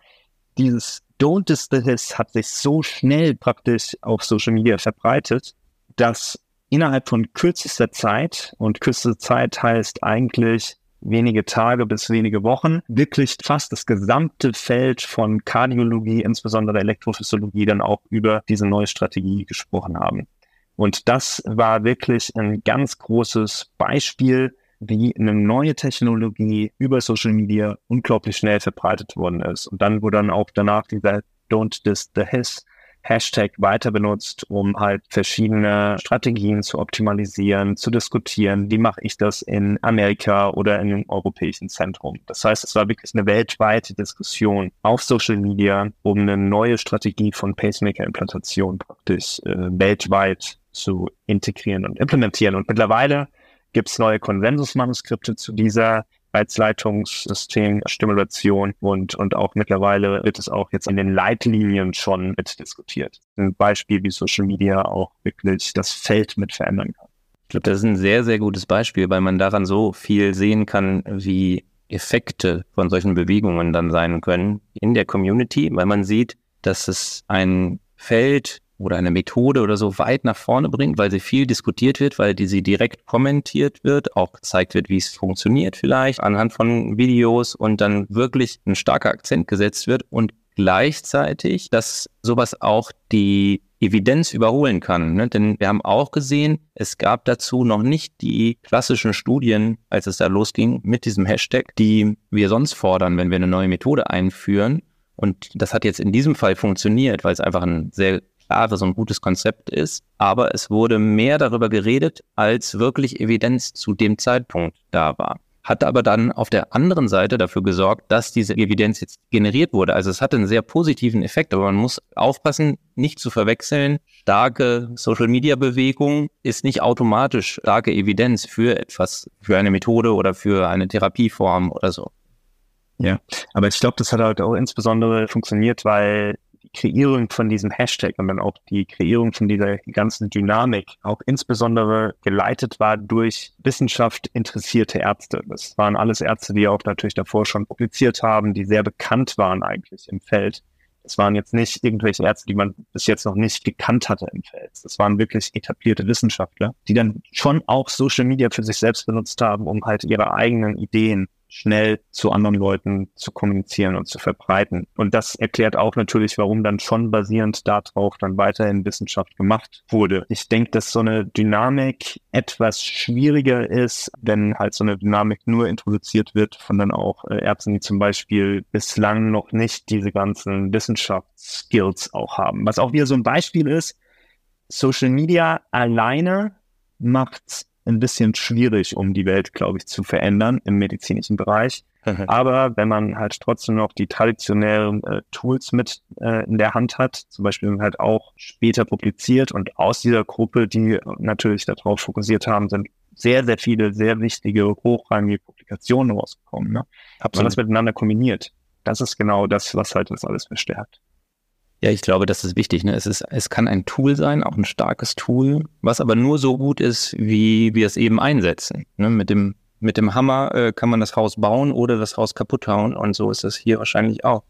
dieses Don't Diss This hat sich so schnell praktisch auf Social Media verbreitet, dass innerhalb von kürzester Zeit, und kürzeste Zeit heißt eigentlich wenige Tage bis wenige Wochen wirklich fast das gesamte Feld von Kardiologie, insbesondere Elektrophysiologie, dann auch über diese neue Strategie gesprochen haben. Und das war wirklich ein ganz großes Beispiel, wie eine neue Technologie über Social Media unglaublich schnell verbreitet worden ist. Und dann wurde dann auch danach dieser Don't Diss the His Hashtag weiter benutzt, um halt verschiedene Strategien zu optimalisieren, zu diskutieren. Wie mache ich das in Amerika oder in einem europäischen Zentrum? Das heißt, es war wirklich eine weltweite Diskussion auf Social Media, um eine neue Strategie von Pacemaker-Implantation praktisch äh, weltweit zu integrieren und implementieren. Und mittlerweile gibt es neue Konsensusmanuskripte zu dieser Reizleitungssystem, Stimulation und, und auch mittlerweile wird es auch jetzt in den Leitlinien schon mitdiskutiert. Ein Beispiel, wie Social Media auch wirklich das Feld mit verändern kann. Ich glaube, das ist ein sehr, sehr gutes Beispiel, weil man daran so viel sehen kann, wie Effekte von solchen Bewegungen dann sein können in der Community, weil man sieht, dass es ein Feld oder eine Methode oder so weit nach vorne bringt, weil sie viel diskutiert wird, weil die sie direkt kommentiert wird, auch gezeigt wird, wie es funktioniert vielleicht anhand von Videos und dann wirklich ein starker Akzent gesetzt wird und gleichzeitig, dass sowas auch die Evidenz überholen kann. Ne? Denn wir haben auch gesehen, es gab dazu noch nicht die klassischen Studien, als es da losging, mit diesem Hashtag, die wir sonst fordern, wenn wir eine neue Methode einführen. Und das hat jetzt in diesem Fall funktioniert, weil es einfach ein sehr klares und gutes Konzept ist. Aber es wurde mehr darüber geredet, als wirklich Evidenz zu dem Zeitpunkt da war hat aber dann auf der anderen Seite dafür gesorgt, dass diese Evidenz jetzt generiert wurde. Also es hatte einen sehr positiven Effekt, aber man muss aufpassen, nicht zu verwechseln. Starke Social-Media-Bewegung ist nicht automatisch starke Evidenz für etwas, für eine Methode oder für eine Therapieform oder so. Ja, aber ich glaube, das hat halt auch insbesondere funktioniert, weil die Kreierung von diesem Hashtag und dann auch die Kreierung von dieser ganzen Dynamik auch insbesondere geleitet war durch Wissenschaft interessierte Ärzte. Das waren alles Ärzte, die auch natürlich davor schon publiziert haben, die sehr bekannt waren eigentlich im Feld. Das waren jetzt nicht irgendwelche Ärzte, die man bis jetzt noch nicht gekannt hatte im Feld. Das waren wirklich etablierte Wissenschaftler, die dann schon auch Social Media für sich selbst benutzt haben, um halt ihre eigenen Ideen schnell zu anderen Leuten zu kommunizieren und zu verbreiten. Und das erklärt auch natürlich, warum dann schon basierend darauf dann weiterhin Wissenschaft gemacht wurde. Ich denke, dass so eine Dynamik etwas schwieriger ist, wenn halt so eine Dynamik nur introduziert wird von dann auch äh, Ärzten, die zum Beispiel bislang noch nicht diese ganzen Wissenschaftsskills auch haben. Was auch wieder so ein Beispiel ist, Social Media alleine macht ein bisschen schwierig, um die Welt, glaube ich, zu verändern im medizinischen Bereich. [laughs] Aber wenn man halt trotzdem noch die traditionellen äh, Tools mit äh, in der Hand hat, zum Beispiel halt auch später publiziert und aus dieser Gruppe, die natürlich darauf fokussiert haben, sind sehr, sehr viele sehr wichtige, hochrangige Publikationen rausgekommen. Ne? Hat man das miteinander kombiniert. Das ist genau das, was halt das alles verstärkt. Ja, ich glaube, das ist wichtig. Ne? Es, ist, es kann ein Tool sein, auch ein starkes Tool, was aber nur so gut ist, wie wir es eben einsetzen. Ne? Mit, dem, mit dem Hammer äh, kann man das Haus bauen oder das Haus kaputt hauen und so ist das hier wahrscheinlich auch.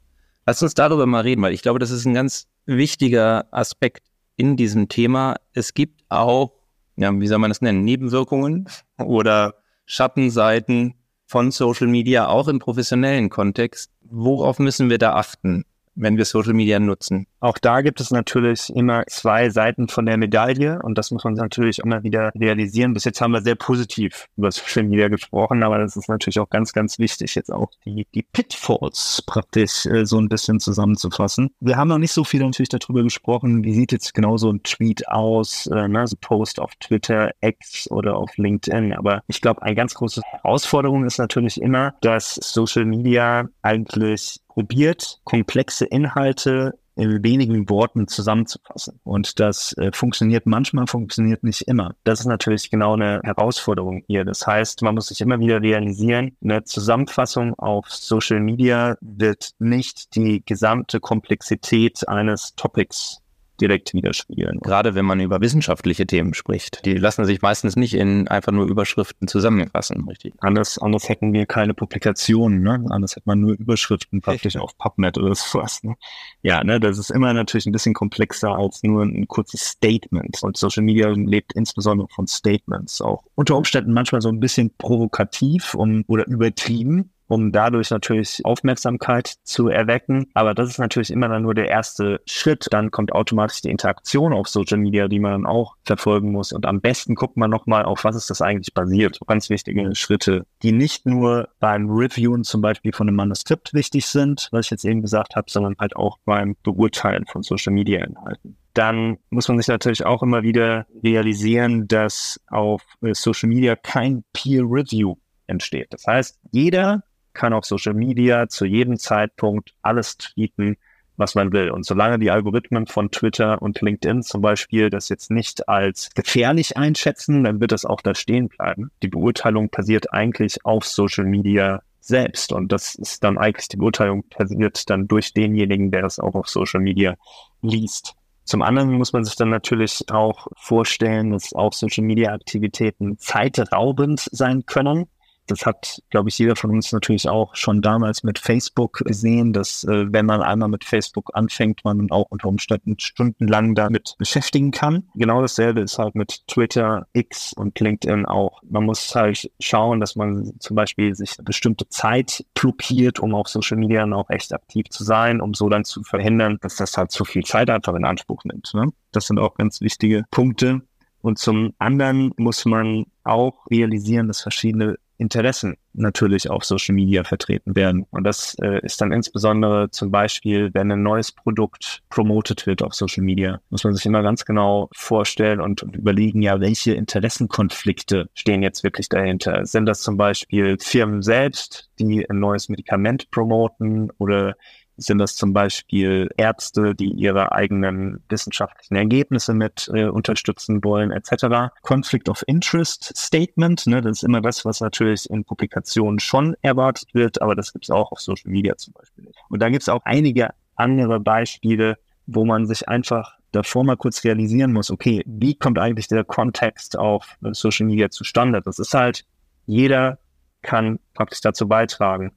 Lass uns darüber mal reden, weil ich glaube, das ist ein ganz wichtiger Aspekt in diesem Thema. Es gibt auch, ja, wie soll man das nennen, Nebenwirkungen [laughs] oder Schattenseiten von Social Media, auch im professionellen Kontext. Worauf müssen wir da achten? Wenn wir Social Media nutzen. Auch da gibt es natürlich immer zwei Seiten von der Medaille und das muss man natürlich immer wieder realisieren. Bis jetzt haben wir sehr positiv über Social Media gesprochen, aber das ist natürlich auch ganz, ganz wichtig, jetzt auch die, die Pitfalls praktisch äh, so ein bisschen zusammenzufassen. Wir haben noch nicht so viel natürlich darüber gesprochen, wie sieht jetzt genau so ein Tweet aus, äh, ne, so Post auf Twitter, X oder auf LinkedIn. Aber ich glaube, eine ganz große Herausforderung ist natürlich immer, dass Social Media eigentlich probiert, komplexe Inhalte in wenigen Worten zusammenzufassen. Und das äh, funktioniert manchmal, funktioniert nicht immer. Das ist natürlich genau eine Herausforderung hier. Das heißt, man muss sich immer wieder realisieren, eine Zusammenfassung auf Social Media wird nicht die gesamte Komplexität eines Topics direkt widerspiegeln. Gerade wenn man über wissenschaftliche Themen spricht. Die lassen sich meistens nicht in einfach nur Überschriften zusammenfassen, richtig? Anders, anders hätten wir keine Publikationen, ne? Anders hätte man nur Überschriften praktisch auf PubMed oder sowas. Ne? Ja, ne, das ist immer natürlich ein bisschen komplexer als nur ein kurzes Statement. Und Social Media lebt insbesondere von Statements auch. Unter Umständen manchmal so ein bisschen provokativ und, oder übertrieben um dadurch natürlich Aufmerksamkeit zu erwecken. Aber das ist natürlich immer dann nur der erste Schritt. Dann kommt automatisch die Interaktion auf Social Media, die man dann auch verfolgen muss. Und am besten guckt man nochmal, auf was ist das eigentlich basiert. Ganz wichtige Schritte, die nicht nur beim Reviewen zum Beispiel von einem Manuskript wichtig sind, was ich jetzt eben gesagt habe, sondern halt auch beim Beurteilen von Social Media Inhalten dann muss man sich natürlich auch immer wieder realisieren, dass auf äh, Social Media kein Peer Review entsteht. Das heißt, jeder kann auf Social Media zu jedem Zeitpunkt alles tweeten, was man will. Und solange die Algorithmen von Twitter und LinkedIn zum Beispiel das jetzt nicht als gefährlich einschätzen, dann wird das auch da stehen bleiben. Die Beurteilung passiert eigentlich auf Social Media selbst. Und das ist dann eigentlich die Beurteilung passiert dann durch denjenigen, der das auch auf Social Media liest. Zum anderen muss man sich dann natürlich auch vorstellen, dass auch Social Media Aktivitäten zeitraubend sein können. Das hat, glaube ich, jeder von uns natürlich auch schon damals mit Facebook gesehen, dass äh, wenn man einmal mit Facebook anfängt, man auch unter Umständen stundenlang damit beschäftigen kann. Genau dasselbe ist halt mit Twitter, X und LinkedIn auch. Man muss halt schauen, dass man zum Beispiel sich eine bestimmte Zeit blockiert, um auf Social Media auch echt aktiv zu sein, um so dann zu verhindern, dass das halt zu viel Zeit einfach in Anspruch nimmt. Ne? Das sind auch ganz wichtige Punkte. Und zum anderen muss man auch realisieren, dass verschiedene Interessen natürlich auf Social Media vertreten werden. Und das äh, ist dann insbesondere zum Beispiel, wenn ein neues Produkt promotet wird auf Social Media, muss man sich immer ganz genau vorstellen und, und überlegen, ja, welche Interessenkonflikte stehen jetzt wirklich dahinter? Sind das zum Beispiel Firmen selbst, die ein neues Medikament promoten oder sind das zum Beispiel Ärzte, die ihre eigenen wissenschaftlichen Ergebnisse mit äh, unterstützen wollen, etc. Conflict of Interest Statement, ne, das ist immer das, was natürlich in Publikationen schon erwartet wird, aber das gibt es auch auf Social Media zum Beispiel nicht. Und da gibt es auch einige andere Beispiele, wo man sich einfach davor mal kurz realisieren muss, okay, wie kommt eigentlich der Kontext auf Social Media zustande? Das ist halt, jeder kann praktisch dazu beitragen.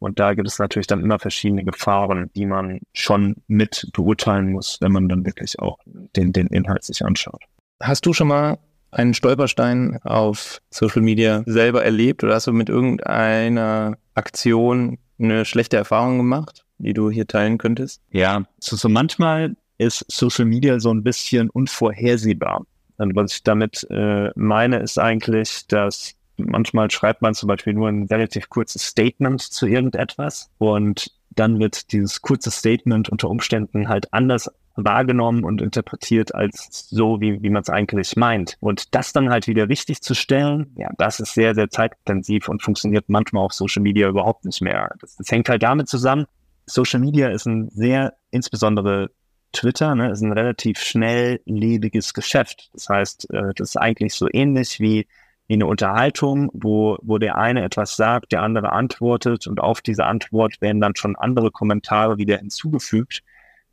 Und da gibt es natürlich dann immer verschiedene Gefahren, die man schon mit beurteilen muss, wenn man dann wirklich auch den, den Inhalt sich anschaut. Hast du schon mal einen Stolperstein auf Social Media selber erlebt oder hast du mit irgendeiner Aktion eine schlechte Erfahrung gemacht, die du hier teilen könntest? Ja, so, so manchmal ist Social Media so ein bisschen unvorhersehbar. Und was ich damit äh, meine, ist eigentlich, dass Manchmal schreibt man zum Beispiel nur ein relativ kurzes Statement zu irgendetwas und dann wird dieses kurze Statement unter Umständen halt anders wahrgenommen und interpretiert als so, wie, wie man es eigentlich meint. Und das dann halt wieder richtig zu stellen, ja, das ist sehr, sehr zeitintensiv und funktioniert manchmal auf Social Media überhaupt nicht mehr. Das, das hängt halt damit zusammen, Social Media ist ein sehr, insbesondere Twitter, ne, ist ein relativ schnelllebiges Geschäft. Das heißt, äh, das ist eigentlich so ähnlich wie wie eine Unterhaltung, wo, wo der eine etwas sagt, der andere antwortet und auf diese Antwort werden dann schon andere Kommentare wieder hinzugefügt.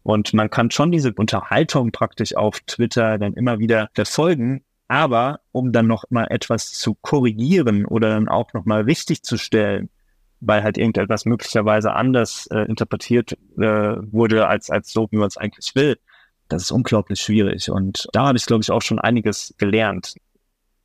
Und man kann schon diese Unterhaltung praktisch auf Twitter dann immer wieder verfolgen, aber um dann noch mal etwas zu korrigieren oder dann auch noch mal richtig zu stellen, weil halt irgendetwas möglicherweise anders äh, interpretiert äh, wurde als als so, wie man es eigentlich will, das ist unglaublich schwierig. Und da habe ich, glaube ich, auch schon einiges gelernt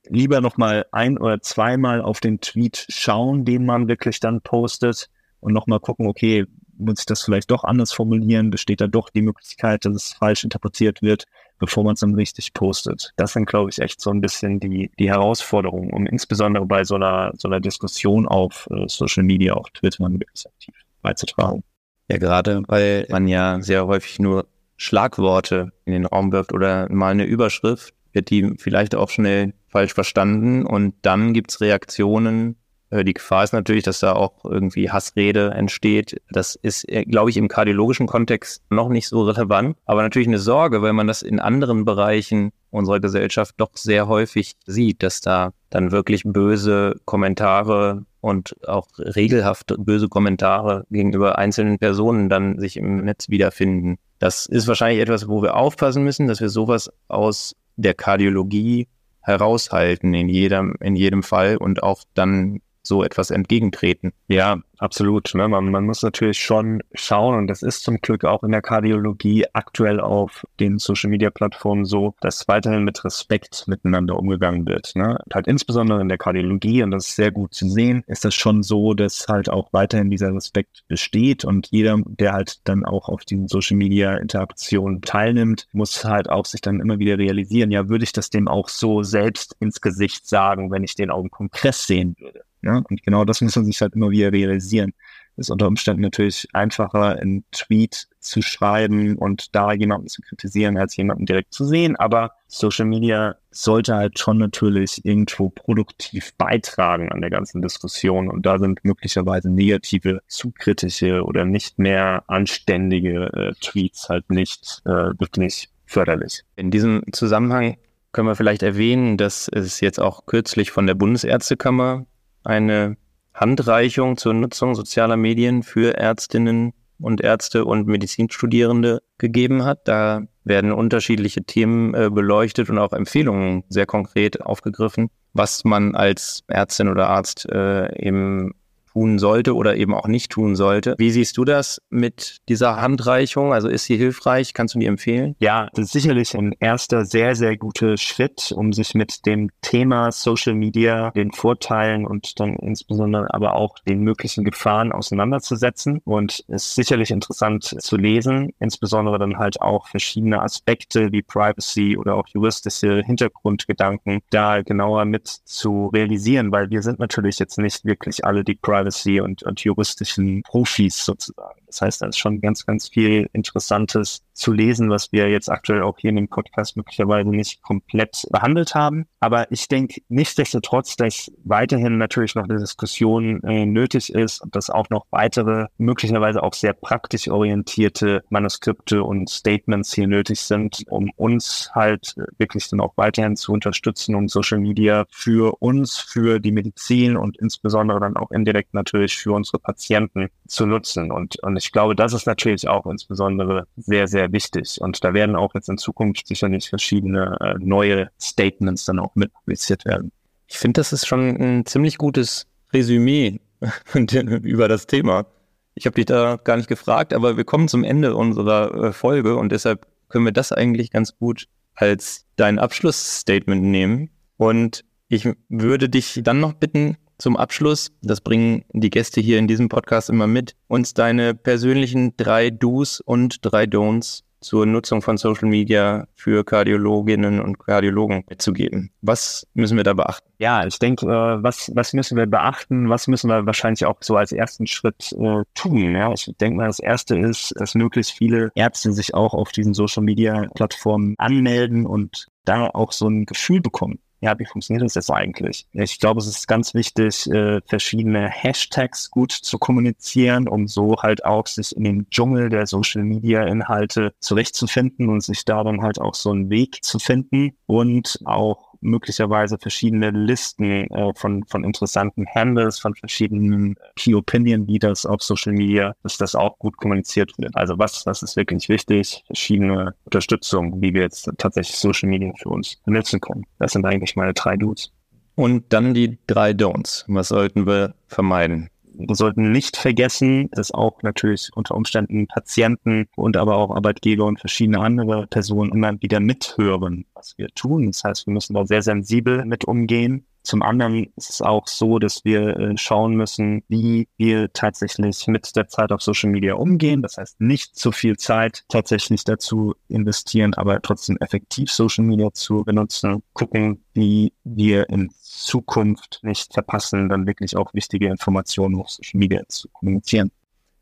lieber nochmal ein oder zweimal auf den Tweet schauen, den man wirklich dann postet und nochmal gucken, okay, muss ich das vielleicht doch anders formulieren? Besteht da doch die Möglichkeit, dass es falsch interpretiert wird, bevor man es dann richtig postet? Das sind, glaube ich, echt so ein bisschen die, die Herausforderungen, um insbesondere bei so einer, so einer Diskussion auf äh, Social Media, auf Twitter, wirklich aktiv beizutragen. Ja, gerade weil man ja sehr häufig nur Schlagworte in den Raum wirft oder mal eine Überschrift, wird die vielleicht auch schnell falsch verstanden und dann gibt's Reaktionen. Äh, die Gefahr ist natürlich, dass da auch irgendwie Hassrede entsteht. Das ist, äh, glaube ich, im kardiologischen Kontext noch nicht so relevant, aber natürlich eine Sorge, weil man das in anderen Bereichen unserer Gesellschaft doch sehr häufig sieht, dass da dann wirklich böse Kommentare und auch regelhaft böse Kommentare gegenüber einzelnen Personen dann sich im Netz wiederfinden. Das ist wahrscheinlich etwas, wo wir aufpassen müssen, dass wir sowas aus der Kardiologie heraushalten in jedem, in jedem Fall und auch dann so etwas entgegentreten. Ja, absolut. Ne? Man, man muss natürlich schon schauen, und das ist zum Glück auch in der Kardiologie aktuell auf den Social-Media-Plattformen so, dass weiterhin mit Respekt miteinander umgegangen wird. Ne? Halt insbesondere in der Kardiologie, und das ist sehr gut zu sehen, ist das schon so, dass halt auch weiterhin dieser Respekt besteht und jeder, der halt dann auch auf diesen Social-Media-Interaktionen teilnimmt, muss halt auch sich dann immer wieder realisieren, ja, würde ich das dem auch so selbst ins Gesicht sagen, wenn ich den auf dem Kongress sehen würde. Ja? Und genau das muss man sich halt immer wieder realisieren. ist unter Umständen natürlich einfacher, einen Tweet zu schreiben und da jemanden zu kritisieren, als jemanden direkt zu sehen. Aber Social Media sollte halt schon natürlich irgendwo produktiv beitragen an der ganzen Diskussion. Und da sind möglicherweise negative, zu kritische oder nicht mehr anständige äh, Tweets halt nicht äh, wirklich förderlich. In diesem Zusammenhang können wir vielleicht erwähnen, dass es jetzt auch kürzlich von der Bundesärztekammer eine Handreichung zur Nutzung sozialer Medien für Ärztinnen und Ärzte und Medizinstudierende gegeben hat. Da werden unterschiedliche Themen äh, beleuchtet und auch Empfehlungen sehr konkret aufgegriffen. was man als Ärztin oder Arzt äh, eben tun sollte oder eben auch nicht tun sollte. Wie siehst du das mit dieser Handreichung? Also ist sie hilfreich? Kannst du die empfehlen? Ja, das ist sicherlich ein erster sehr, sehr guter Schritt, um sich mit dem Thema Social Media, den Vorteilen und dann insbesondere aber auch den möglichen Gefahren auseinanderzusetzen. Und es ist sicherlich interessant zu lesen, insbesondere dann halt auch verschiedene Aspekte wie Privacy oder auch juristische Hintergrundgedanken da genauer mit zu realisieren, weil wir sind natürlich jetzt nicht wirklich alle die Privacy Privacy und, und juristischen Profis sozusagen. Das heißt, da ist schon ganz, ganz viel Interessantes zu lesen, was wir jetzt aktuell auch hier in dem Podcast möglicherweise nicht komplett behandelt haben. Aber ich denke nichtsdestotrotz, dass weiterhin natürlich noch eine Diskussion äh, nötig ist und dass auch noch weitere, möglicherweise auch sehr praktisch orientierte Manuskripte und Statements hier nötig sind, um uns halt wirklich dann auch weiterhin zu unterstützen, um Social Media für uns, für die Medizin und insbesondere dann auch indirekt natürlich für unsere Patienten zu nutzen. Und, und ich glaube, das ist natürlich auch insbesondere sehr, sehr wichtig. Und da werden auch jetzt in Zukunft sicherlich verschiedene äh, neue Statements dann auch mit publiziert werden. Ich finde, das ist schon ein ziemlich gutes Resümee [laughs] über das Thema. Ich habe dich da gar nicht gefragt, aber wir kommen zum Ende unserer äh, Folge und deshalb können wir das eigentlich ganz gut als dein Abschlussstatement nehmen. Und ich würde dich dann noch bitten, zum Abschluss, das bringen die Gäste hier in diesem Podcast immer mit, uns deine persönlichen drei Do's und drei Don'ts zur Nutzung von Social Media für Kardiologinnen und Kardiologen mitzugeben. Was müssen wir da beachten? Ja, ich denke, äh, was, was müssen wir beachten? Was müssen wir wahrscheinlich auch so als ersten Schritt äh, tun? Ja, ich denke mal, das erste ist, dass möglichst viele Ärzte sich auch auf diesen Social Media Plattformen anmelden und da auch so ein Gefühl bekommen ja, wie funktioniert das jetzt eigentlich? Ich glaube, es ist ganz wichtig, äh, verschiedene Hashtags gut zu kommunizieren, um so halt auch sich in den Dschungel der Social Media Inhalte zurechtzufinden und sich da dann halt auch so einen Weg zu finden und auch möglicherweise verschiedene Listen äh, von, von interessanten Handles, von verschiedenen Key Opinion Leaders auf Social Media, dass das auch gut kommuniziert wird. Also was, was ist wirklich wichtig? Verschiedene Unterstützung, wie wir jetzt tatsächlich Social Media für uns benutzen können. Das sind eigentlich meine drei Dudes. Und dann die drei Don'ts. Was sollten wir vermeiden? Wir sollten nicht vergessen, dass auch natürlich unter Umständen Patienten und aber auch Arbeitgeber und verschiedene andere Personen immer wieder mithören, was wir tun. Das heißt, wir müssen da sehr sensibel mit umgehen zum anderen ist es auch so, dass wir äh, schauen müssen, wie wir tatsächlich mit der Zeit auf Social Media umgehen. Das heißt, nicht zu viel Zeit tatsächlich dazu investieren, aber trotzdem effektiv Social Media zu benutzen. Gucken, wie wir in Zukunft nicht verpassen, dann wirklich auch wichtige Informationen auf Social Media zu kommunizieren.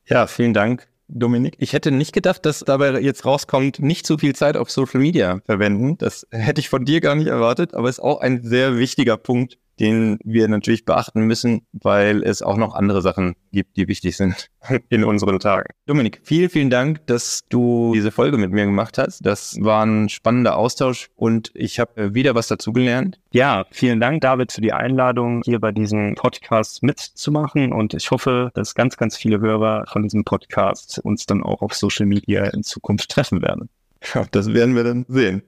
Ja, vielen Dank. Dominik, ich hätte nicht gedacht, dass dabei jetzt rauskommt, nicht zu viel Zeit auf Social Media verwenden. Das hätte ich von dir gar nicht erwartet, aber ist auch ein sehr wichtiger Punkt, den wir natürlich beachten müssen, weil es auch noch andere Sachen gibt, die wichtig sind [laughs] in unseren Tagen. Dominik, vielen, vielen Dank, dass du diese Folge mit mir gemacht hast. Das war ein spannender Austausch und ich habe äh, wieder was dazugelernt. Ja, vielen Dank, David, für die Einladung, hier bei diesem Podcast mitzumachen und ich hoffe, dass ganz, ganz viele Hörer von diesem Podcast uns dann auch auf Social Media in Zukunft treffen werden. Ja, das werden wir dann sehen.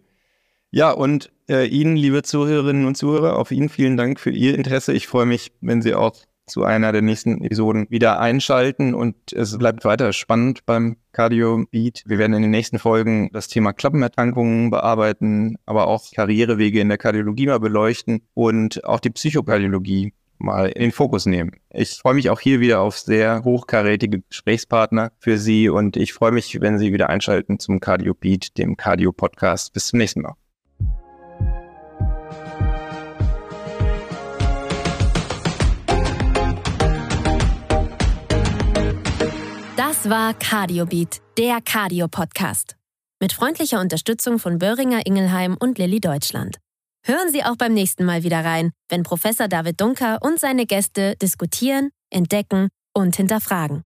Ja, und äh, Ihnen, liebe Zuhörerinnen und Zuhörer, auf Ihnen vielen Dank für Ihr Interesse. Ich freue mich, wenn Sie auch zu einer der nächsten Episoden wieder einschalten und es bleibt weiter spannend beim Cardio Beat. Wir werden in den nächsten Folgen das Thema Klappenerkrankungen bearbeiten, aber auch Karrierewege in der Kardiologie mal beleuchten und auch die Psychokardiologie mal in den Fokus nehmen. Ich freue mich auch hier wieder auf sehr hochkarätige Gesprächspartner für Sie und ich freue mich, wenn Sie wieder einschalten zum Cardio Beat, dem Cardio Podcast. Bis zum nächsten Mal. Das war Cardiobeat, der Cardio-Podcast. Mit freundlicher Unterstützung von Böhringer Ingelheim und Lilly Deutschland. Hören Sie auch beim nächsten Mal wieder rein, wenn Professor David Dunker und seine Gäste diskutieren, entdecken und hinterfragen.